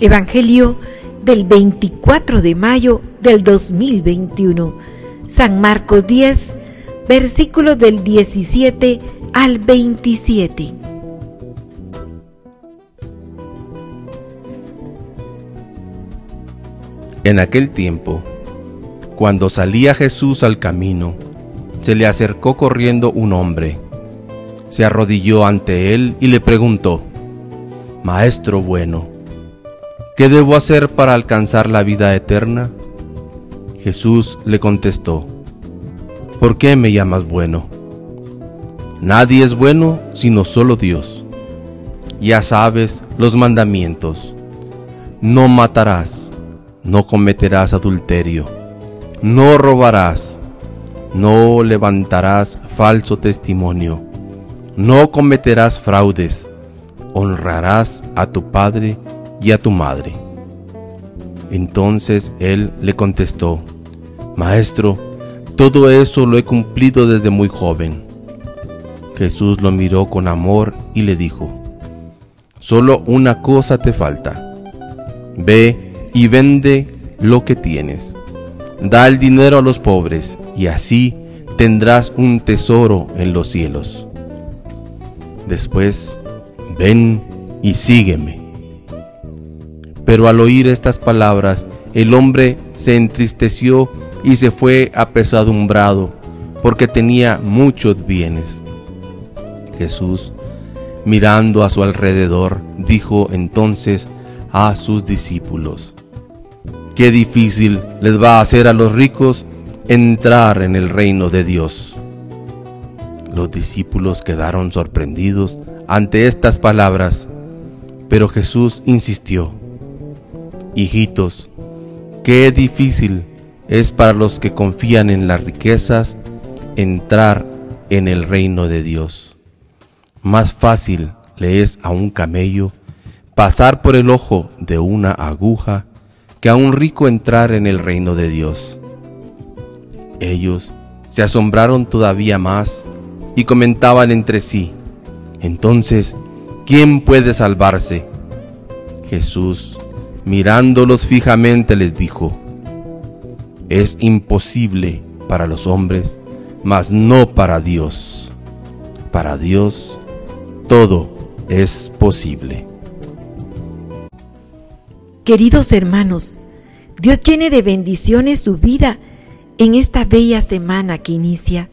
Evangelio del 24 de mayo del 2021. San Marcos 10, versículos del 17 al 27. En aquel tiempo, cuando salía Jesús al camino, se le acercó corriendo un hombre. Se arrodilló ante él y le preguntó, Maestro bueno, ¿qué debo hacer para alcanzar la vida eterna? Jesús le contestó, ¿por qué me llamas bueno? Nadie es bueno sino solo Dios. Ya sabes los mandamientos. No matarás, no cometerás adulterio, no robarás, no levantarás falso testimonio, no cometerás fraudes, honrarás a tu padre y a tu madre. Entonces él le contestó, Maestro, todo eso lo he cumplido desde muy joven. Jesús lo miró con amor y le dijo, Solo una cosa te falta. Ve y vende lo que tienes. Da el dinero a los pobres y así tendrás un tesoro en los cielos. Después, ven y sígueme. Pero al oír estas palabras, el hombre se entristeció y se fue apesadumbrado, porque tenía muchos bienes. Jesús, mirando a su alrededor, dijo entonces a sus discípulos, Qué difícil les va a hacer a los ricos entrar en el reino de Dios. Los discípulos quedaron sorprendidos ante estas palabras, pero Jesús insistió, Hijitos, qué difícil es para los que confían en las riquezas entrar en el reino de Dios. Más fácil le es a un camello pasar por el ojo de una aguja que a un rico entrar en el reino de Dios. Ellos se asombraron todavía más y comentaban entre sí, entonces, ¿quién puede salvarse? Jesús mirándolos fijamente les dijo, es imposible para los hombres, mas no para Dios. Para Dios todo es posible. Queridos hermanos, Dios llene de bendiciones su vida en esta bella semana que inicia.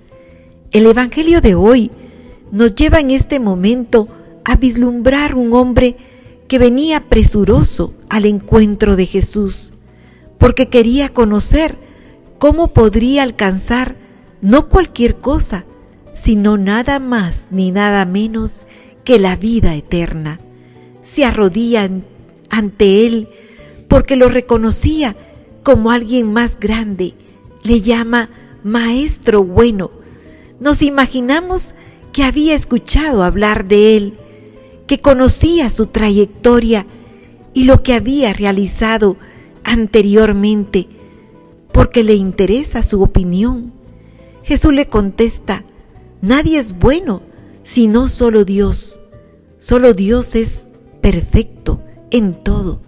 El Evangelio de hoy nos lleva en este momento a vislumbrar un hombre que venía presuroso al encuentro de Jesús, porque quería conocer cómo podría alcanzar no cualquier cosa, sino nada más ni nada menos que la vida eterna. Se arrodilla ante Él porque lo reconocía como alguien más grande. Le llama Maestro bueno. Nos imaginamos que había escuchado hablar de Él que conocía su trayectoria y lo que había realizado anteriormente, porque le interesa su opinión. Jesús le contesta, nadie es bueno, sino solo Dios. Solo Dios es perfecto en todo,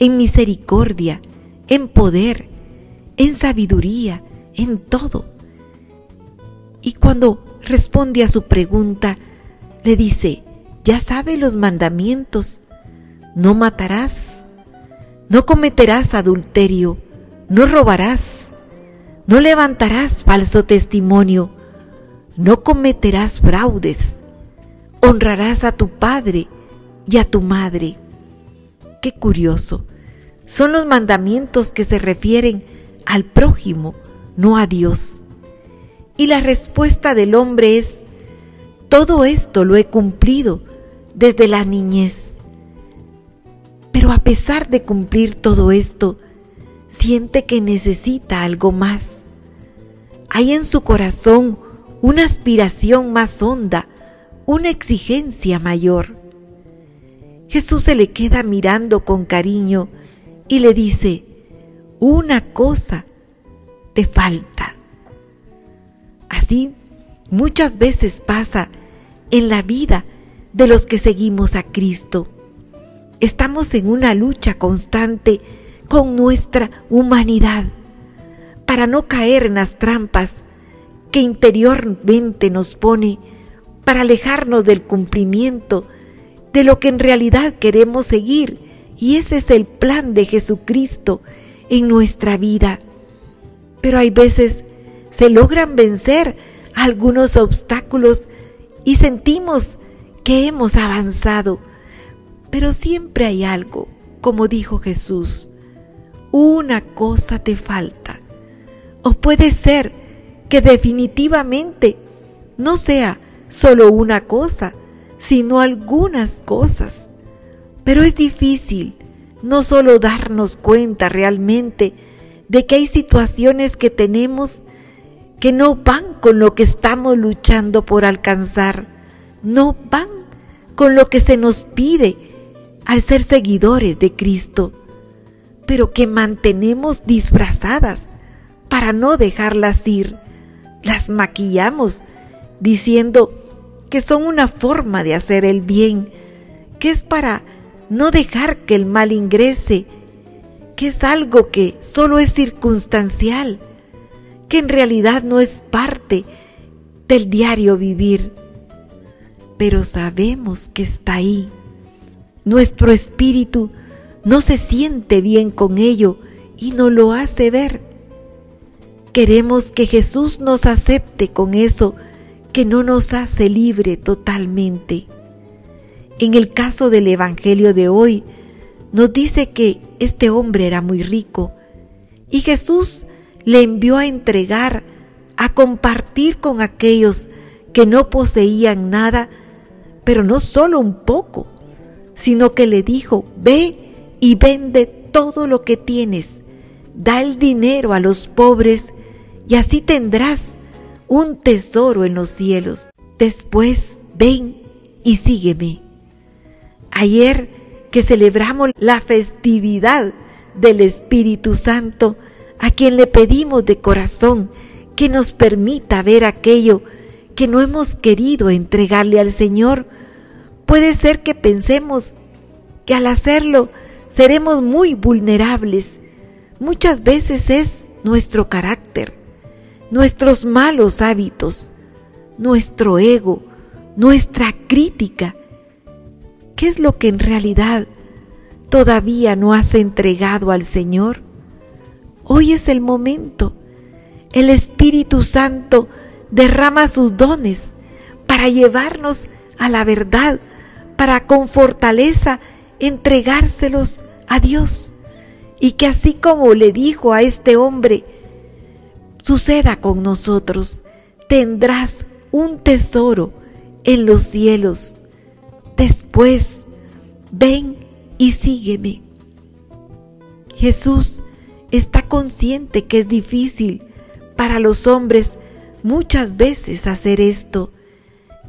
en misericordia, en poder, en sabiduría, en todo. Y cuando responde a su pregunta, le dice, ya sabe los mandamientos. No matarás, no cometerás adulterio, no robarás, no levantarás falso testimonio, no cometerás fraudes, honrarás a tu padre y a tu madre. Qué curioso, son los mandamientos que se refieren al prójimo, no a Dios. Y la respuesta del hombre es, todo esto lo he cumplido desde la niñez. Pero a pesar de cumplir todo esto, siente que necesita algo más. Hay en su corazón una aspiración más honda, una exigencia mayor. Jesús se le queda mirando con cariño y le dice, una cosa te falta. Así muchas veces pasa en la vida de los que seguimos a Cristo. Estamos en una lucha constante con nuestra humanidad para no caer en las trampas que interiormente nos pone para alejarnos del cumplimiento de lo que en realidad queremos seguir. Y ese es el plan de Jesucristo en nuestra vida. Pero hay veces se logran vencer algunos obstáculos y sentimos que hemos avanzado. Pero siempre hay algo, como dijo Jesús, una cosa te falta. O puede ser que definitivamente no sea solo una cosa, sino algunas cosas. Pero es difícil no solo darnos cuenta realmente de que hay situaciones que tenemos que no van con lo que estamos luchando por alcanzar, no van con lo que se nos pide al ser seguidores de Cristo, pero que mantenemos disfrazadas para no dejarlas ir. Las maquillamos diciendo que son una forma de hacer el bien, que es para no dejar que el mal ingrese, que es algo que solo es circunstancial, que en realidad no es parte del diario vivir. Pero sabemos que está ahí. Nuestro espíritu no se siente bien con ello y no lo hace ver. Queremos que Jesús nos acepte con eso que no nos hace libre totalmente. En el caso del Evangelio de hoy, nos dice que este hombre era muy rico y Jesús le envió a entregar, a compartir con aquellos que no poseían nada, pero no solo un poco, sino que le dijo, ve y vende todo lo que tienes, da el dinero a los pobres y así tendrás un tesoro en los cielos. Después ven y sígueme. Ayer que celebramos la festividad del Espíritu Santo, a quien le pedimos de corazón que nos permita ver aquello que no hemos querido entregarle al Señor, puede ser que pensemos que al hacerlo seremos muy vulnerables. Muchas veces es nuestro carácter nuestros malos hábitos, nuestro ego, nuestra crítica. ¿Qué es lo que en realidad todavía no has entregado al Señor? Hoy es el momento. El Espíritu Santo derrama sus dones para llevarnos a la verdad, para con fortaleza entregárselos a Dios. Y que así como le dijo a este hombre, suceda con nosotros. Tendrás un tesoro en los cielos. Después, ven y sígueme. Jesús está consciente que es difícil para los hombres muchas veces hacer esto.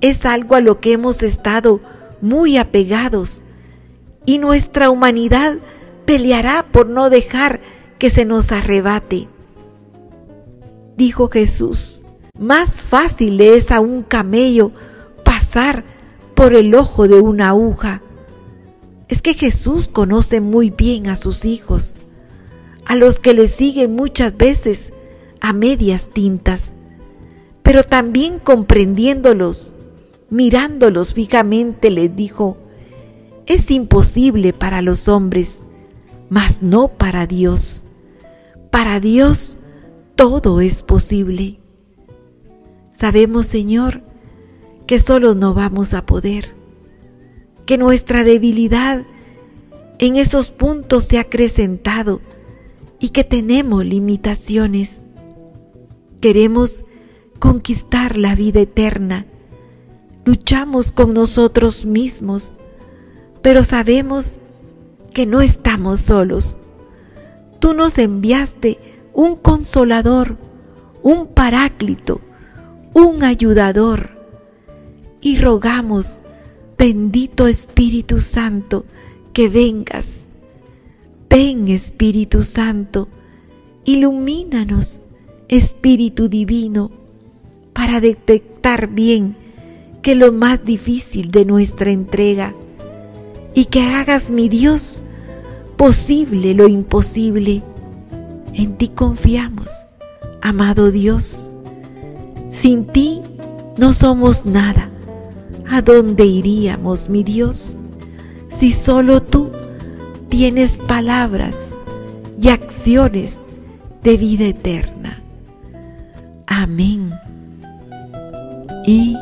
Es algo a lo que hemos estado muy apegados y nuestra humanidad peleará por no dejar que se nos arrebate dijo Jesús, más fácil es a un camello pasar por el ojo de una aguja. Es que Jesús conoce muy bien a sus hijos, a los que le siguen muchas veces a medias tintas, pero también comprendiéndolos, mirándolos fijamente, les dijo, es imposible para los hombres, mas no para Dios. Para Dios todo es posible. Sabemos, Señor, que solo no vamos a poder, que nuestra debilidad en esos puntos se ha acrecentado y que tenemos limitaciones. Queremos conquistar la vida eterna. Luchamos con nosotros mismos, pero sabemos que no estamos solos. Tú nos enviaste un consolador, un paráclito, un ayudador. Y rogamos, bendito Espíritu Santo, que vengas. Ven Espíritu Santo, ilumínanos, Espíritu Divino, para detectar bien que lo más difícil de nuestra entrega y que hagas, mi Dios, posible lo imposible. En ti confiamos, amado Dios. Sin ti no somos nada. ¿A dónde iríamos, mi Dios, si solo tú tienes palabras y acciones de vida eterna? Amén. Y